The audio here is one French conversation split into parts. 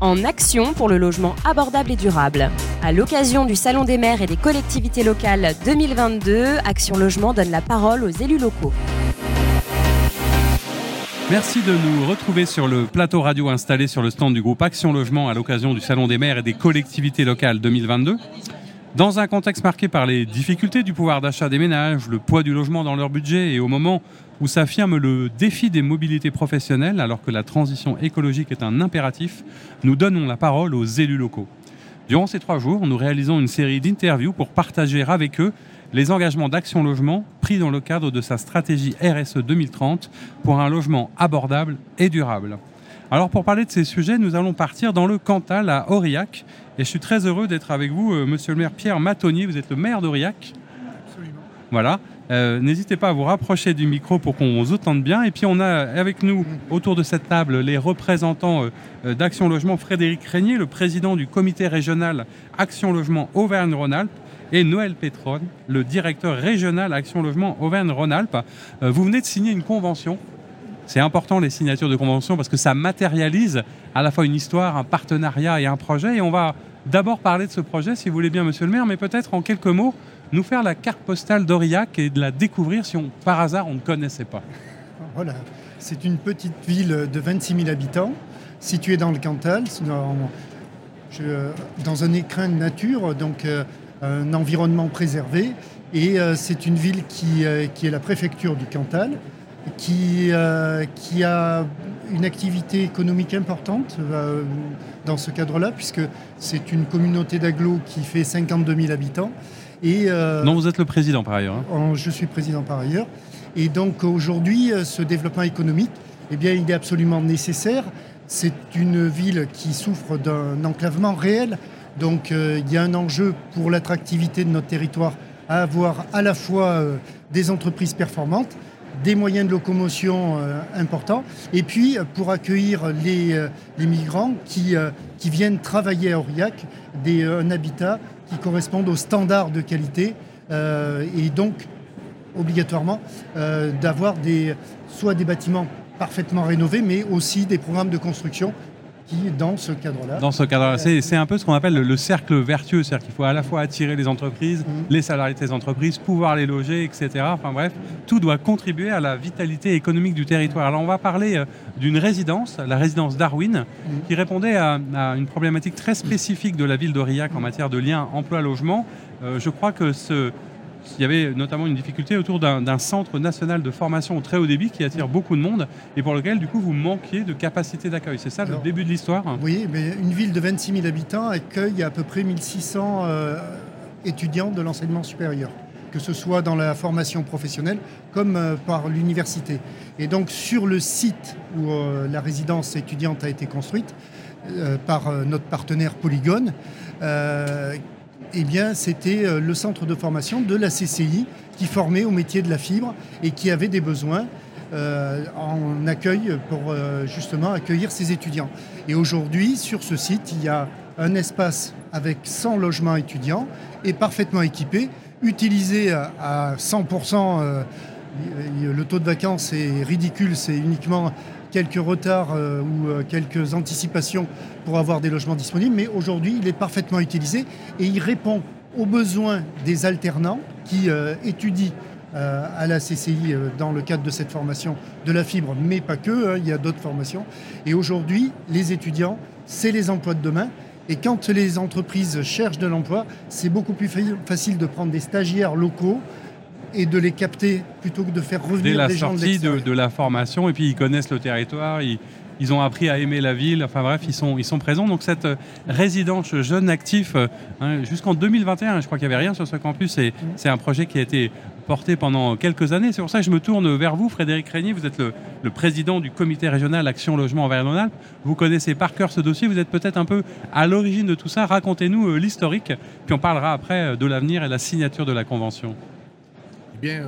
en action pour le logement abordable et durable. À l'occasion du Salon des maires et des collectivités locales 2022, Action Logement donne la parole aux élus locaux. Merci de nous retrouver sur le plateau radio installé sur le stand du groupe Action Logement à l'occasion du Salon des maires et des collectivités locales 2022. Dans un contexte marqué par les difficultés du pouvoir d'achat des ménages, le poids du logement dans leur budget et au moment où s'affirme le défi des mobilités professionnelles alors que la transition écologique est un impératif, nous donnons la parole aux élus locaux. Durant ces trois jours, nous réalisons une série d'interviews pour partager avec eux les engagements d'Action Logement pris dans le cadre de sa stratégie RSE 2030 pour un logement abordable et durable. Alors pour parler de ces sujets, nous allons partir dans le Cantal à Aurillac. Et je suis très heureux d'être avec vous, euh, monsieur le maire Pierre Matonnier. Vous êtes le maire d'Aurillac? Absolument. Voilà. Euh, n'hésitez pas à vous rapprocher du micro pour qu'on vous entende bien. Et puis on a avec nous autour de cette table les représentants euh, d'Action Logement, Frédéric Régnier, le président du comité régional Action Logement Auvergne-Rhône-Alpes, et Noël Pétron, le directeur régional Action Logement Auvergne-Rhône-Alpes. vous venez de signer une convention c'est important les signatures de convention parce que ça matérialise à la fois une histoire, un partenariat et un projet. Et on va d'abord parler de ce projet, si vous voulez bien, monsieur le maire, mais peut-être en quelques mots, nous faire la carte postale d'Aurillac et de la découvrir si par hasard on ne connaissait pas. Voilà, c'est une petite ville de 26 000 habitants, située dans le Cantal, dans, un écrin de nature, donc euh, un environnement préservé. Et euh, c'est une ville qui, euh, qui est la préfecture du Cantal, qui a une activité économique importante euh, dans ce cadre-là, puisque c'est une communauté d'agglos qui fait 52 000 habitants. Et, euh, non, vous êtes le président par ailleurs. Hein. Je suis président par ailleurs. Et donc aujourd'hui, ce développement économique, eh bien, il est absolument nécessaire. C'est une ville qui souffre d'un enclavement réel. Donc il y a un enjeu pour l'attractivité de notre territoire à avoir à la fois des entreprises performantes, des moyens de locomotion euh, importants, et puis euh, pour accueillir les, euh, migrants qui, viennent travailler à Aurillac, des, un habitat qui corresponde aux standards de qualité, et donc obligatoirement d'avoir soit des bâtiments parfaitement rénovés, mais aussi des programmes de construction dans ce cadre-là. Dans ce cadre-là, c'est un peu ce qu'on appelle le, cercle vertueux, c'est-à-dire qu'il faut à la fois attirer les entreprises, mhm. les salariés de ces entreprises, pouvoir les loger, etc. Enfin bref, tout doit contribuer à la vitalité économique du territoire. Alors on va parler euh, d'une résidence, la résidence Darwin, mhm. qui répondait à, une problématique très spécifique de la ville d'Aurillac en matière de lien emploi-logement. Euh, je crois que ce, il y avait notamment une difficulté autour d'un centre national de formation au très haut débit qui attire beaucoup de monde et pour lequel, du coup, vous manquiez de capacité d'accueil. C'est ça le début de l'histoire? Oui, mais une ville de 26 000 habitants accueille à peu près 1600 euh, étudiants de l'enseignement supérieur que ce soit dans la formation professionnelle comme euh, par l'université. Et donc sur le site où euh, la résidence étudiante a été construite par notre partenaire Polygone, eh bien, c'était euh, le centre de formation de la CCI qui formait au métier de la fibre et qui avait des besoins euh, en accueil pour euh, justement accueillir ses étudiants. Et aujourd'hui, sur ce site, il y a un espace avec 100 logements étudiants et parfaitement équipé, utilisé à 100%. Le taux de vacances est ridicule, c'est uniquement quelques retards euh, ou euh, quelques anticipations pour avoir des logements disponibles, mais aujourd'hui, il est parfaitement utilisé et il répond aux besoins des alternants qui euh, étudient à la CCI dans le cadre de cette formation de la fibre, mais pas que, hein, il y a d'autres formations. Et aujourd'hui, les étudiants, c'est les emplois de demain. Et quand les entreprises cherchent de l'emploi, c'est beaucoup plus facile de prendre des stagiaires locaux et de les capter plutôt que de faire revenir Dès la sortie de, la formation, et puis ils connaissent le territoire, ils, ont appris à aimer la ville, enfin bref, ils sont, ils sont présents. Donc cette euh, résidence jeune actif, euh, hein, jusqu'en 2021, je crois qu'il n'y avait rien sur ce campus, et c'est un projet qui a été porté pendant quelques années. C'est pour ça que je me tourne vers vous, Frédéric Régnier. Vous êtes le, président du comité régional Action Logement envers alpes Vous connaissez par cœur ce dossier. Vous êtes peut-être un peu à l'origine de tout ça. Racontez-nous euh, l'historique, puis on parlera après de l'avenir et la signature de la convention. Bien,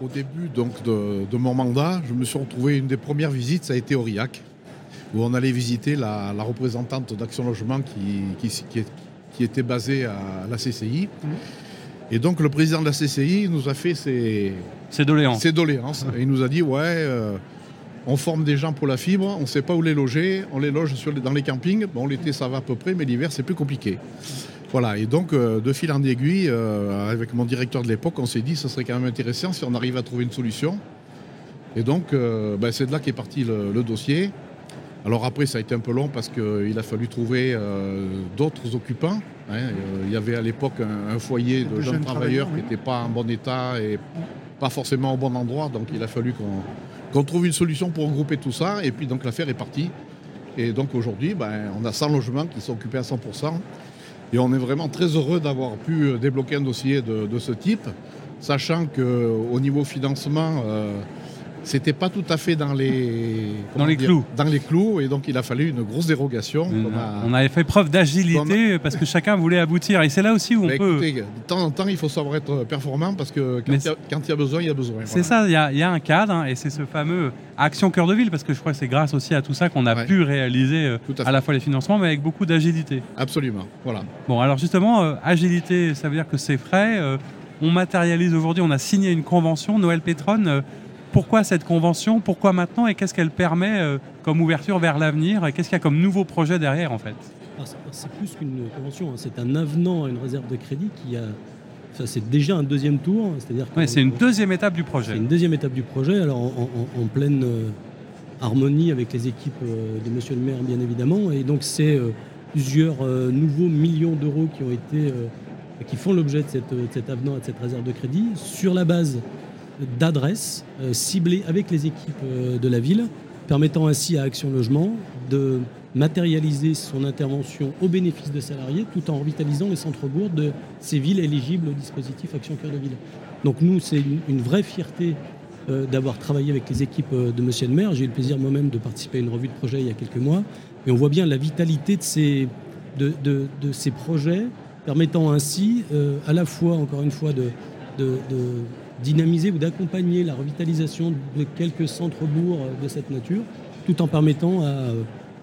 au, début donc, de, mon mandat, je me suis retrouvé, une des premières visites, ça a été Aurillac, où on allait visiter la, représentante d'Action Logement qui, qui, était basée à la CCI. Et donc le président de la CCI nous a fait ses, ses doléances. Ses doléances. Et il nous a dit, ouais, euh, on forme des gens pour la fibre, on ne sait pas où les loger, on les loge dans les campings. Bon, l'été ça va à peu près, mais l'hiver c'est plus compliqué. Voilà, et donc euh, de fil en aiguille, euh, avec mon directeur de l'époque, on s'est dit que ce serait quand même intéressant si on arrive à trouver une solution. Et donc euh, ben, c'est de là qu'est parti le, dossier. Alors après ça a été un peu long parce qu'il a fallu trouver d'autres occupants. Hein. Il y avait à l'époque un, foyer de, jeunes, travailleurs qui n'était pas en bon état et pas forcément au bon endroit, donc il a fallu qu'on trouve une solution pour regrouper tout ça. Et puis donc l'affaire est partie. Et donc aujourd'hui, ben, on a 100 logements qui sont occupés à 100%. Et on est vraiment très heureux d'avoir pu euh, débloquer un dossier de, ce type, sachant qu'au niveau financement, euh, c'était pas tout à fait dans les dans les clous. Dans les clous, et donc il a fallu une grosse dérogation. On, avait fait preuve d'agilité parce que chacun voulait aboutir, et c'est là aussi où on bah, peut. de temps en temps, il faut savoir être performant parce que quand, il y, a, besoin, il y a besoin. C'est ça, il y, a un cadre, hein, et c'est ce fameux action cœur de ville, parce que je crois que c'est grâce aussi à tout ça qu'on a pu réaliser euh, à, la fois les financements, mais avec beaucoup d'agilité. Absolument, voilà. Bon, alors justement, euh, agilité, ça veut dire que c'est frais. Euh, on matérialise aujourd'hui, on a signé une convention, Noël Pétronne pourquoi cette convention? Pourquoi maintenant? Et qu'est-ce qu'elle permet euh, comme ouverture vers l'avenir? Et qu'est-ce qu'il y a comme nouveau projet derrière en fait? Ah, C'est plus qu'une convention, hein. c'est un avenant à une réserve de crédit qui a. Ça, c'est déjà un deuxième tour. C'est-à-dire c'est une deuxième étape du projet. C'est une deuxième étape du projet, alors en, pleine euh, harmonie avec les équipes euh, de Monsieur le maire, bien évidemment. Et donc, c'est plusieurs nouveaux millions d'euros qui ont été. qui font l'objet de, de cet avenant et de cette réserve de crédit sur la base d'adresses euh, ciblées avec les équipes euh, de la ville, permettant ainsi à Action Logement de matérialiser son intervention au bénéfice des salariés tout en revitalisant les centres-bourgs de ces villes éligibles au dispositif Action Cœur de Ville. Donc nous, c'est une, vraie fierté euh, d'avoir travaillé avec les équipes de Monsieur le maire. J'ai eu le plaisir moi-même de participer à une revue de projet il y a quelques mois. Et on voit bien la vitalité de ces, de, ces projets, permettant ainsi à la fois, encore une fois, de, de dynamiser ou d'accompagner la revitalisation de quelques centres-bourgs de cette nature, tout en permettant euh,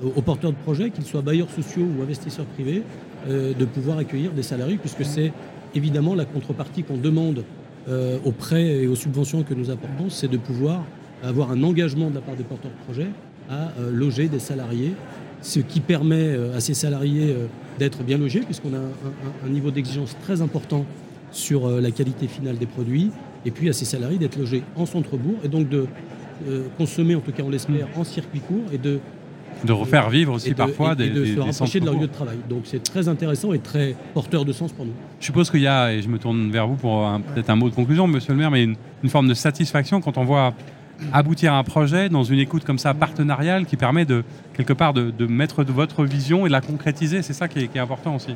aux porteurs de projets, qu'ils soient bailleurs sociaux ou investisseurs privés, euh, de pouvoir accueillir des salariés, puisque c'est évidemment la contrepartie qu'on demande euh, aux prêts et aux subventions que nous apportons, c'est de pouvoir avoir un engagement de la part des porteurs de projets à loger des salariés, ce qui permet à ces salariés d'être bien logés, puisqu'on a un niveau d'exigence très important sur la qualité finale des produits, et puis à ces salariés d'être logés en centre-bourg et donc de euh, consommer, en tout cas on l'espère, en circuit court et de de refaire vivre aussi parfois des, et de se rapprocher de leur lieu de travail. Donc c'est très intéressant et très porteur de sens pour nous. Je suppose qu'il y a, et je me tourne vers vous pour peut-être un mot de conclusion, monsieur le maire, mais une, forme de satisfaction quand on voit aboutir un projet dans une écoute comme ça partenariale qui permet de quelque part de, mettre de votre vision et de la concrétiser. C'est ça qui est important aussi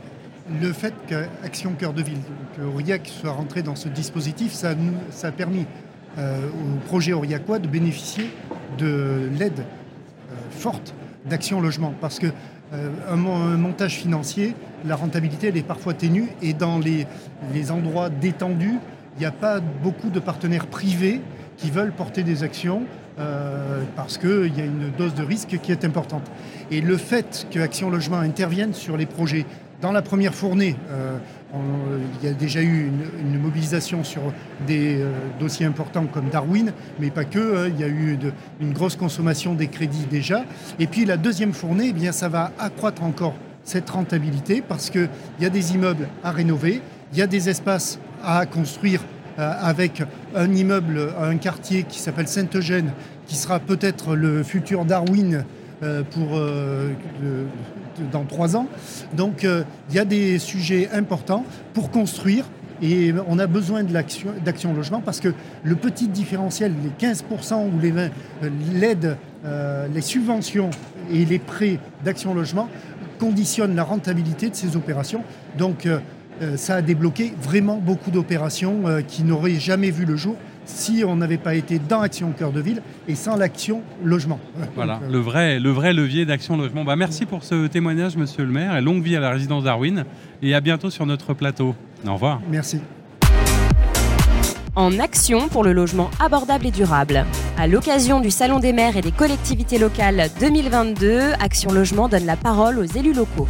le fait qu'Action Cœur de Ville, que Aurillac soit rentré dans ce dispositif, ça, a permis euh, au projet aurillacois de bénéficier de l'aide euh, forte d'Action Logement. Parce que euh, un, montage financier, la rentabilité, elle est parfois ténue. Et dans les, endroits détendus, il n'y a pas beaucoup de partenaires privés qui veulent porter des actions parce qu'il y a une dose de risque qui est importante. Et le fait que Action Logement intervienne sur les projets dans la première fournée, euh, il y a déjà eu une, mobilisation sur des euh, dossiers importants comme Darwin, mais pas que. Hein. il y a eu une grosse consommation des crédits déjà. Et puis la deuxième fournée, eh bien, ça va accroître encore cette rentabilité parce qu'il y a des immeubles à rénover, il y a des espaces à construire euh, avec un immeuble, un quartier qui s'appelle Saint-Eugène, qui sera peut-être le futur Darwin pour dans trois ans. Donc euh, il y a des sujets importants pour construire. Et on a besoin d'action logement parce que le petit différentiel, les 15% ou les euh, l'aide, euh, les subventions et les prêts d'action logement conditionnent la rentabilité de ces opérations. Donc ça a débloqué vraiment beaucoup d'opérations qui n'auraient jamais vu le jour si on n'avait pas été dans Action Cœur de Ville et sans l'action logement. Voilà, le, vrai, le vrai levier d'action logement. Bah, merci pour ce témoignage, monsieur le maire, et longue vie à la résidence Darwin, et à bientôt sur notre plateau. Au revoir. Merci. En action pour le logement abordable et durable. À l'occasion du Salon des maires et des collectivités locales 2022, Action Logement donne la parole aux élus locaux.